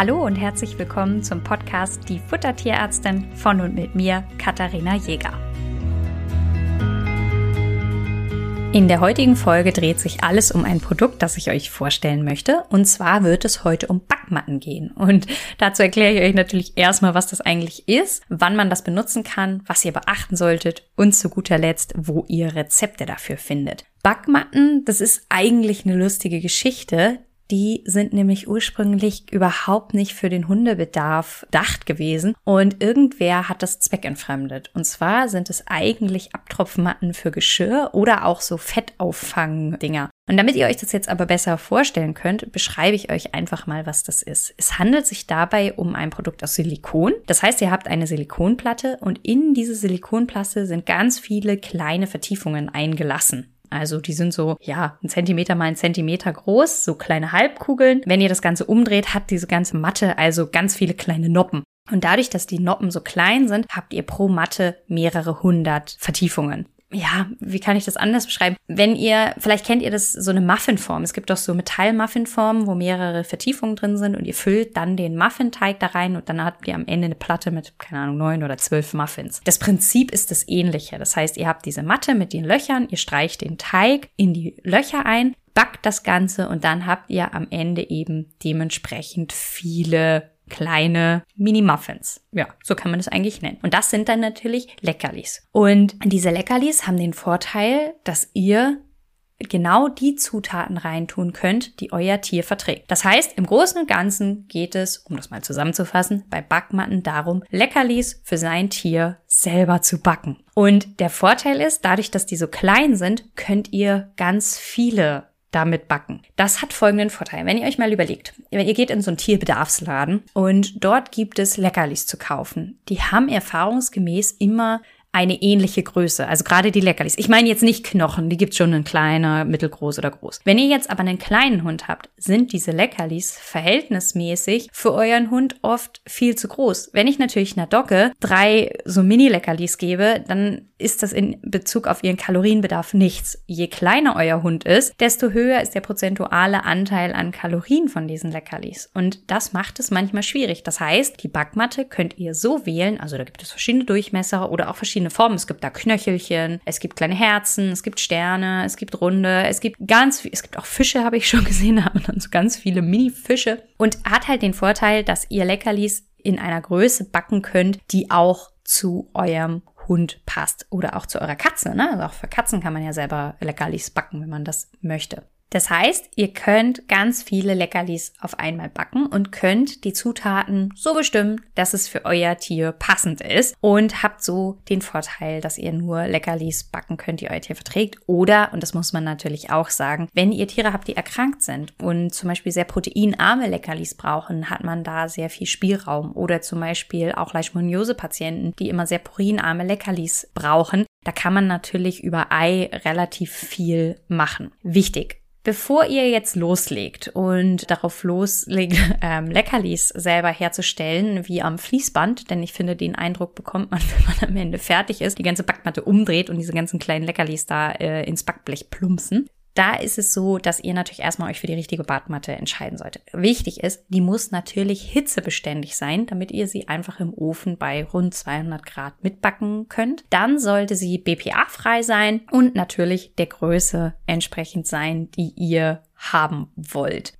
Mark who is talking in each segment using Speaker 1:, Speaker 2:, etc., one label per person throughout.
Speaker 1: Hallo und herzlich willkommen zum Podcast Die Futtertierärztin von und mit mir, Katharina Jäger. In der heutigen Folge dreht sich alles um ein Produkt, das ich euch vorstellen möchte. Und zwar wird es heute um Backmatten gehen. Und dazu erkläre ich euch natürlich erstmal, was das eigentlich ist, wann man das benutzen kann, was ihr beachten solltet und zu guter Letzt, wo ihr Rezepte dafür findet. Backmatten, das ist eigentlich eine lustige Geschichte, die sind nämlich ursprünglich überhaupt nicht für den Hundebedarf gedacht gewesen und irgendwer hat das zweckentfremdet. Und zwar sind es eigentlich Abtropfmatten für Geschirr oder auch so Fettauffang-Dinger. Und damit ihr euch das jetzt aber besser vorstellen könnt, beschreibe ich euch einfach mal, was das ist. Es handelt sich dabei um ein Produkt aus Silikon. Das heißt, ihr habt eine Silikonplatte und in diese Silikonplatte sind ganz viele kleine Vertiefungen eingelassen. Also die sind so, ja, ein Zentimeter mal ein Zentimeter groß, so kleine Halbkugeln. Wenn ihr das Ganze umdreht, hat diese ganze Matte also ganz viele kleine Noppen. Und dadurch, dass die Noppen so klein sind, habt ihr pro Matte mehrere hundert Vertiefungen ja, wie kann ich das anders beschreiben? Wenn ihr, vielleicht kennt ihr das so eine Muffinform. Es gibt doch so Metall-Muffinformen, wo mehrere Vertiefungen drin sind und ihr füllt dann den Muffinteig da rein und dann habt ihr am Ende eine Platte mit, keine Ahnung, neun oder zwölf Muffins. Das Prinzip ist das ähnliche. Das heißt, ihr habt diese Matte mit den Löchern, ihr streicht den Teig in die Löcher ein, backt das Ganze und dann habt ihr am Ende eben dementsprechend viele kleine Mini-Muffins. Ja, so kann man das eigentlich nennen. Und das sind dann natürlich Leckerlis. Und diese Leckerlis haben den Vorteil, dass ihr genau die Zutaten reintun könnt, die euer Tier verträgt. Das heißt, im Großen und Ganzen geht es, um das mal zusammenzufassen, bei Backmatten darum, Leckerlis für sein Tier selber zu backen. Und der Vorteil ist, dadurch, dass die so klein sind, könnt ihr ganz viele damit backen. Das hat folgenden Vorteil. Wenn ihr euch mal überlegt, ihr geht in so einen Tierbedarfsladen und dort gibt es Leckerlis zu kaufen. Die haben erfahrungsgemäß immer eine ähnliche Größe. Also gerade die Leckerlis. Ich meine jetzt nicht Knochen, die gibt's schon in kleiner, mittelgroß oder groß. Wenn ihr jetzt aber einen kleinen Hund habt, sind diese Leckerlis verhältnismäßig für euren Hund oft viel zu groß. Wenn ich natürlich einer Dogge drei so Mini-Leckerlis gebe, dann ist das in Bezug auf ihren Kalorienbedarf nichts. Je kleiner euer Hund ist, desto höher ist der prozentuale Anteil an Kalorien von diesen Leckerlis. Und das macht es manchmal schwierig. Das heißt, die Backmatte könnt ihr so wählen, also da gibt es verschiedene Durchmesser oder auch verschiedene Formen. Es gibt da Knöchelchen, es gibt kleine Herzen, es gibt Sterne, es gibt Runde, es gibt ganz viel, es gibt auch Fische, habe ich schon gesehen, da haben dann so ganz viele Mini-Fische und hat halt den Vorteil, dass ihr Leckerlis in einer Größe backen könnt, die auch zu eurem Hund passt oder auch zu eurer Katze. Ne? Also auch für Katzen kann man ja selber Leckerlis backen, wenn man das möchte. Das heißt, ihr könnt ganz viele Leckerlis auf einmal backen und könnt die Zutaten so bestimmen, dass es für euer Tier passend ist und habt so den Vorteil, dass ihr nur Leckerlis backen könnt, die euer Tier verträgt. Oder, und das muss man natürlich auch sagen, wenn ihr Tiere habt, die erkrankt sind und zum Beispiel sehr proteinarme Leckerlis brauchen, hat man da sehr viel Spielraum. Oder zum Beispiel auch Leishmaniose-Patienten, die immer sehr proteinarme Leckerlis brauchen. Da kann man natürlich über Ei relativ viel machen. Wichtig, Bevor ihr jetzt loslegt und darauf loslegt, ähm, Leckerlis selber herzustellen, wie am Fließband, denn ich finde, den Eindruck bekommt man, wenn man am Ende fertig ist, die ganze Backmatte umdreht und diese ganzen kleinen Leckerlis da äh, ins Backblech plumpsen. Da ist es so, dass ihr natürlich erstmal euch für die richtige Badmatte entscheiden solltet. Wichtig ist, die muss natürlich hitzebeständig sein, damit ihr sie einfach im Ofen bei rund 200 Grad mitbacken könnt. Dann sollte sie BPA-frei sein und natürlich der Größe entsprechend sein, die ihr haben wollt.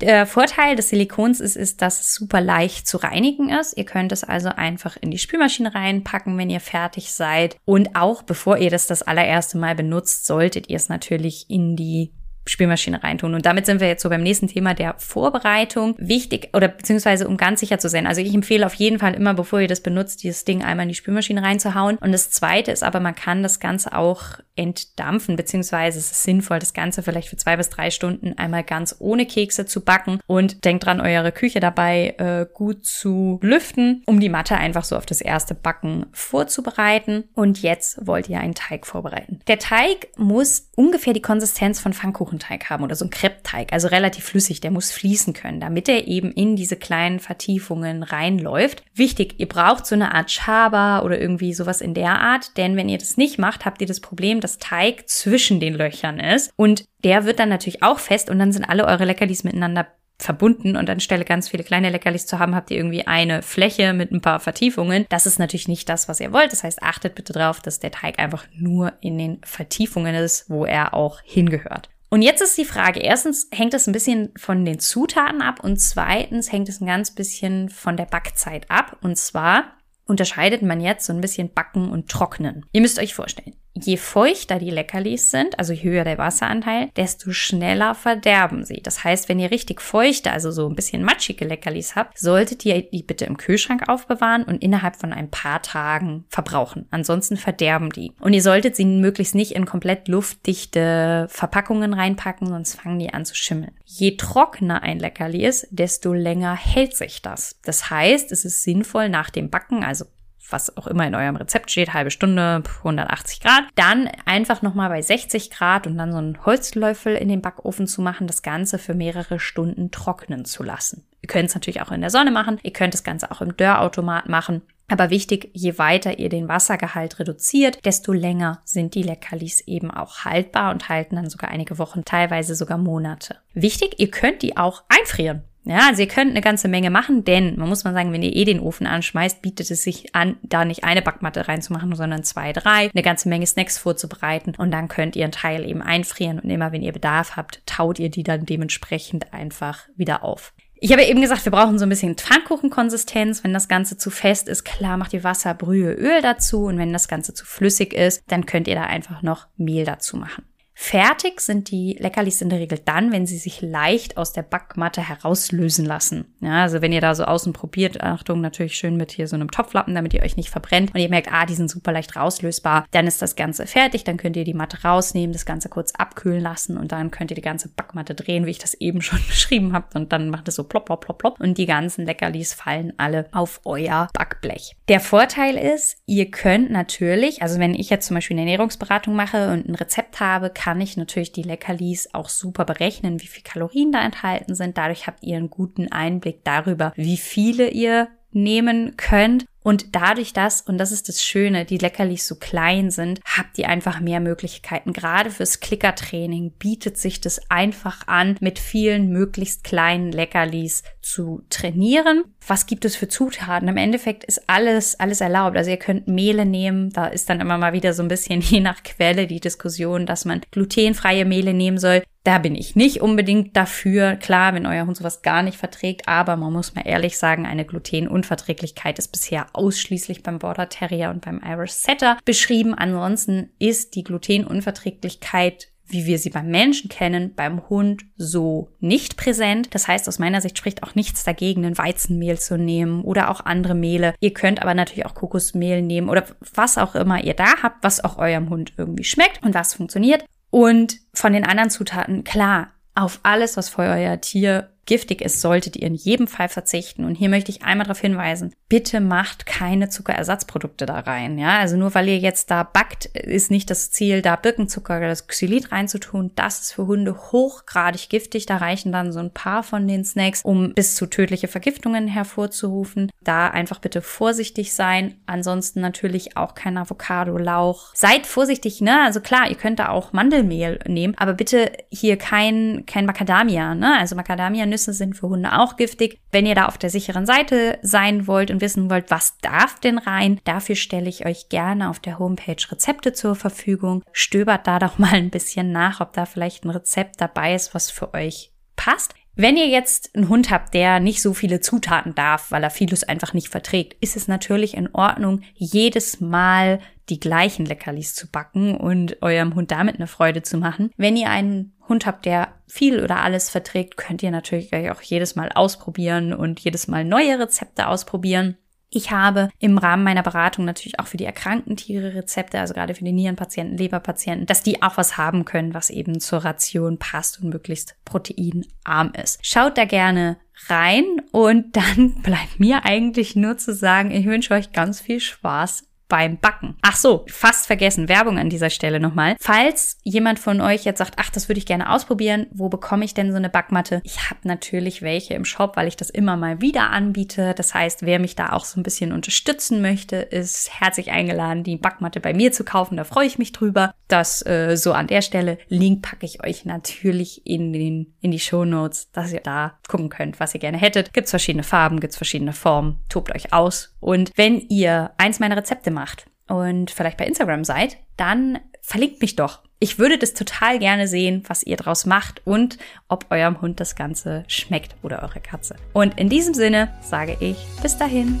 Speaker 1: Der Vorteil des Silikons ist, ist, dass es super leicht zu reinigen ist. Ihr könnt es also einfach in die Spülmaschine reinpacken, wenn ihr fertig seid. Und auch bevor ihr das das allererste Mal benutzt, solltet ihr es natürlich in die Spülmaschine reintun. Und damit sind wir jetzt so beim nächsten Thema der Vorbereitung. Wichtig oder beziehungsweise um ganz sicher zu sein. Also ich empfehle auf jeden Fall immer, bevor ihr das benutzt, dieses Ding einmal in die Spülmaschine reinzuhauen. Und das zweite ist aber, man kann das Ganze auch entdampfen, beziehungsweise es ist sinnvoll, das Ganze vielleicht für zwei bis drei Stunden einmal ganz ohne Kekse zu backen und denkt dran, eure Küche dabei äh, gut zu lüften, um die Matte einfach so auf das erste Backen vorzubereiten. Und jetzt wollt ihr einen Teig vorbereiten. Der Teig muss ungefähr die Konsistenz von Pfannkuchenteig haben oder so ein Kreppteig, also relativ flüssig, der muss fließen können, damit er eben in diese kleinen Vertiefungen reinläuft. Wichtig, ihr braucht so eine Art Schaber oder irgendwie sowas in der Art, denn wenn ihr das nicht macht, habt ihr das Problem, dass Teig zwischen den Löchern ist und der wird dann natürlich auch fest und dann sind alle eure Leckerlis miteinander verbunden und anstelle ganz viele kleine Leckerlis zu haben, habt ihr irgendwie eine Fläche mit ein paar Vertiefungen. Das ist natürlich nicht das, was ihr wollt. Das heißt, achtet bitte darauf, dass der Teig einfach nur in den Vertiefungen ist, wo er auch hingehört. Und jetzt ist die Frage, erstens hängt es ein bisschen von den Zutaten ab und zweitens hängt es ein ganz bisschen von der Backzeit ab. Und zwar unterscheidet man jetzt so ein bisschen Backen und Trocknen. Ihr müsst euch vorstellen, je feuchter die Leckerlis sind, also je höher der Wasseranteil, desto schneller verderben sie. Das heißt, wenn ihr richtig feuchte, also so ein bisschen matschige Leckerlis habt, solltet ihr die bitte im Kühlschrank aufbewahren und innerhalb von ein paar Tagen verbrauchen. Ansonsten verderben die. Und ihr solltet sie möglichst nicht in komplett luftdichte Verpackungen reinpacken, sonst fangen die an zu schimmeln. Je trockener ein Leckerli ist, desto länger hält sich das. Das heißt, es ist sinnvoll nach dem Backen, also was auch immer in eurem Rezept steht, halbe Stunde, 180 Grad. Dann einfach nochmal bei 60 Grad und dann so einen Holzlöffel in den Backofen zu machen, das Ganze für mehrere Stunden trocknen zu lassen. Ihr könnt es natürlich auch in der Sonne machen, ihr könnt das Ganze auch im Dörrautomat machen. Aber wichtig, je weiter ihr den Wassergehalt reduziert, desto länger sind die Leckerlis eben auch haltbar und halten dann sogar einige Wochen, teilweise sogar Monate. Wichtig, ihr könnt die auch einfrieren. Ja, also ihr könnt eine ganze Menge machen, denn man muss mal sagen, wenn ihr eh den Ofen anschmeißt, bietet es sich an, da nicht eine Backmatte reinzumachen, sondern zwei, drei, eine ganze Menge Snacks vorzubereiten und dann könnt ihr einen Teil eben einfrieren und immer wenn ihr Bedarf habt, taut ihr die dann dementsprechend einfach wieder auf. Ich habe eben gesagt, wir brauchen so ein bisschen Pfannkuchenkonsistenz. Wenn das Ganze zu fest ist, klar, macht ihr Wasser, Brühe, Öl dazu. Und wenn das Ganze zu flüssig ist, dann könnt ihr da einfach noch Mehl dazu machen. Fertig sind die Leckerlis in der Regel dann, wenn sie sich leicht aus der Backmatte herauslösen lassen. Ja, also wenn ihr da so außen probiert, Achtung, natürlich schön mit hier so einem Topflappen, damit ihr euch nicht verbrennt und ihr merkt, ah, die sind super leicht rauslösbar, dann ist das Ganze fertig, dann könnt ihr die Matte rausnehmen, das Ganze kurz abkühlen lassen und dann könnt ihr die ganze Backmatte drehen, wie ich das eben schon beschrieben habe und dann macht es so plopp, plopp, plopp, plopp und die ganzen Leckerlis fallen alle auf euer Backblech. Der Vorteil ist, ihr könnt natürlich, also wenn ich jetzt zum Beispiel eine Ernährungsberatung mache und ein Rezept habe, kann ich natürlich die Leckerlis auch super berechnen, wie viel Kalorien da enthalten sind. Dadurch habt ihr einen guten Einblick darüber, wie viele ihr nehmen könnt. Und dadurch, dass, und das ist das Schöne, die Leckerlis so klein sind, habt ihr einfach mehr Möglichkeiten. Gerade fürs Klickertraining bietet sich das einfach an, mit vielen möglichst kleinen Leckerlis zu trainieren. Was gibt es für Zutaten? Im Endeffekt ist alles, alles erlaubt. Also ihr könnt Mehle nehmen. Da ist dann immer mal wieder so ein bisschen je nach Quelle die Diskussion, dass man glutenfreie Mehle nehmen soll. Da bin ich nicht unbedingt dafür. Klar, wenn euer Hund sowas gar nicht verträgt, aber man muss mal ehrlich sagen, eine Glutenunverträglichkeit ist bisher ausschließlich beim Border Terrier und beim Irish Setter beschrieben. Ansonsten ist die Glutenunverträglichkeit wie wir sie beim Menschen kennen, beim Hund so nicht präsent. Das heißt, aus meiner Sicht spricht auch nichts dagegen, ein Weizenmehl zu nehmen oder auch andere Mehle. Ihr könnt aber natürlich auch Kokosmehl nehmen oder was auch immer ihr da habt, was auch eurem Hund irgendwie schmeckt und was funktioniert. Und von den anderen Zutaten, klar, auf alles, was für euer Tier giftig ist, solltet ihr in jedem Fall verzichten. Und hier möchte ich einmal darauf hinweisen, bitte macht keine Zuckerersatzprodukte da rein. Ja, also nur weil ihr jetzt da backt, ist nicht das Ziel, da Birkenzucker oder das Xylit reinzutun. Das ist für Hunde hochgradig giftig. Da reichen dann so ein paar von den Snacks, um bis zu tödliche Vergiftungen hervorzurufen. Da einfach bitte vorsichtig sein. Ansonsten natürlich auch kein Avocado, Lauch. Seid vorsichtig, ne? Also klar, ihr könnt da auch Mandelmehl nehmen, aber bitte hier kein, kein Macadamia, ne? Also Macadamia Nüsse sind für Hunde auch giftig. Wenn ihr da auf der sicheren Seite sein wollt und wissen wollt, was darf denn rein, dafür stelle ich euch gerne auf der Homepage Rezepte zur Verfügung. Stöbert da doch mal ein bisschen nach, ob da vielleicht ein Rezept dabei ist, was für euch passt. Wenn ihr jetzt einen Hund habt, der nicht so viele Zutaten darf, weil er vieles einfach nicht verträgt, ist es natürlich in Ordnung, jedes Mal die gleichen Leckerlis zu backen und eurem Hund damit eine Freude zu machen. Wenn ihr einen Hund habt, der viel oder alles verträgt, könnt ihr natürlich auch jedes Mal ausprobieren und jedes Mal neue Rezepte ausprobieren. Ich habe im Rahmen meiner Beratung natürlich auch für die erkrankten Tiere Rezepte, also gerade für die Nierenpatienten, Leberpatienten, dass die auch was haben können, was eben zur Ration passt und möglichst proteinarm ist. Schaut da gerne rein und dann bleibt mir eigentlich nur zu sagen, ich wünsche euch ganz viel Spaß beim Backen. Ach so, fast vergessen, Werbung an dieser Stelle nochmal. Falls jemand von euch jetzt sagt, ach, das würde ich gerne ausprobieren, wo bekomme ich denn so eine Backmatte? Ich habe natürlich welche im Shop, weil ich das immer mal wieder anbiete. Das heißt, wer mich da auch so ein bisschen unterstützen möchte, ist herzlich eingeladen, die Backmatte bei mir zu kaufen. Da freue ich mich drüber. Das äh, so an der Stelle. Link packe ich euch natürlich in, den, in die Show Notes, dass ihr da gucken könnt, was ihr gerne hättet. Gibt's verschiedene Farben, gibt's verschiedene Formen. Tobt euch aus. Und wenn ihr eins meiner Rezepte macht und vielleicht bei Instagram seid, dann verlinkt mich doch. Ich würde das total gerne sehen, was ihr draus macht und ob eurem Hund das Ganze schmeckt oder eure Katze. Und in diesem Sinne sage ich bis dahin.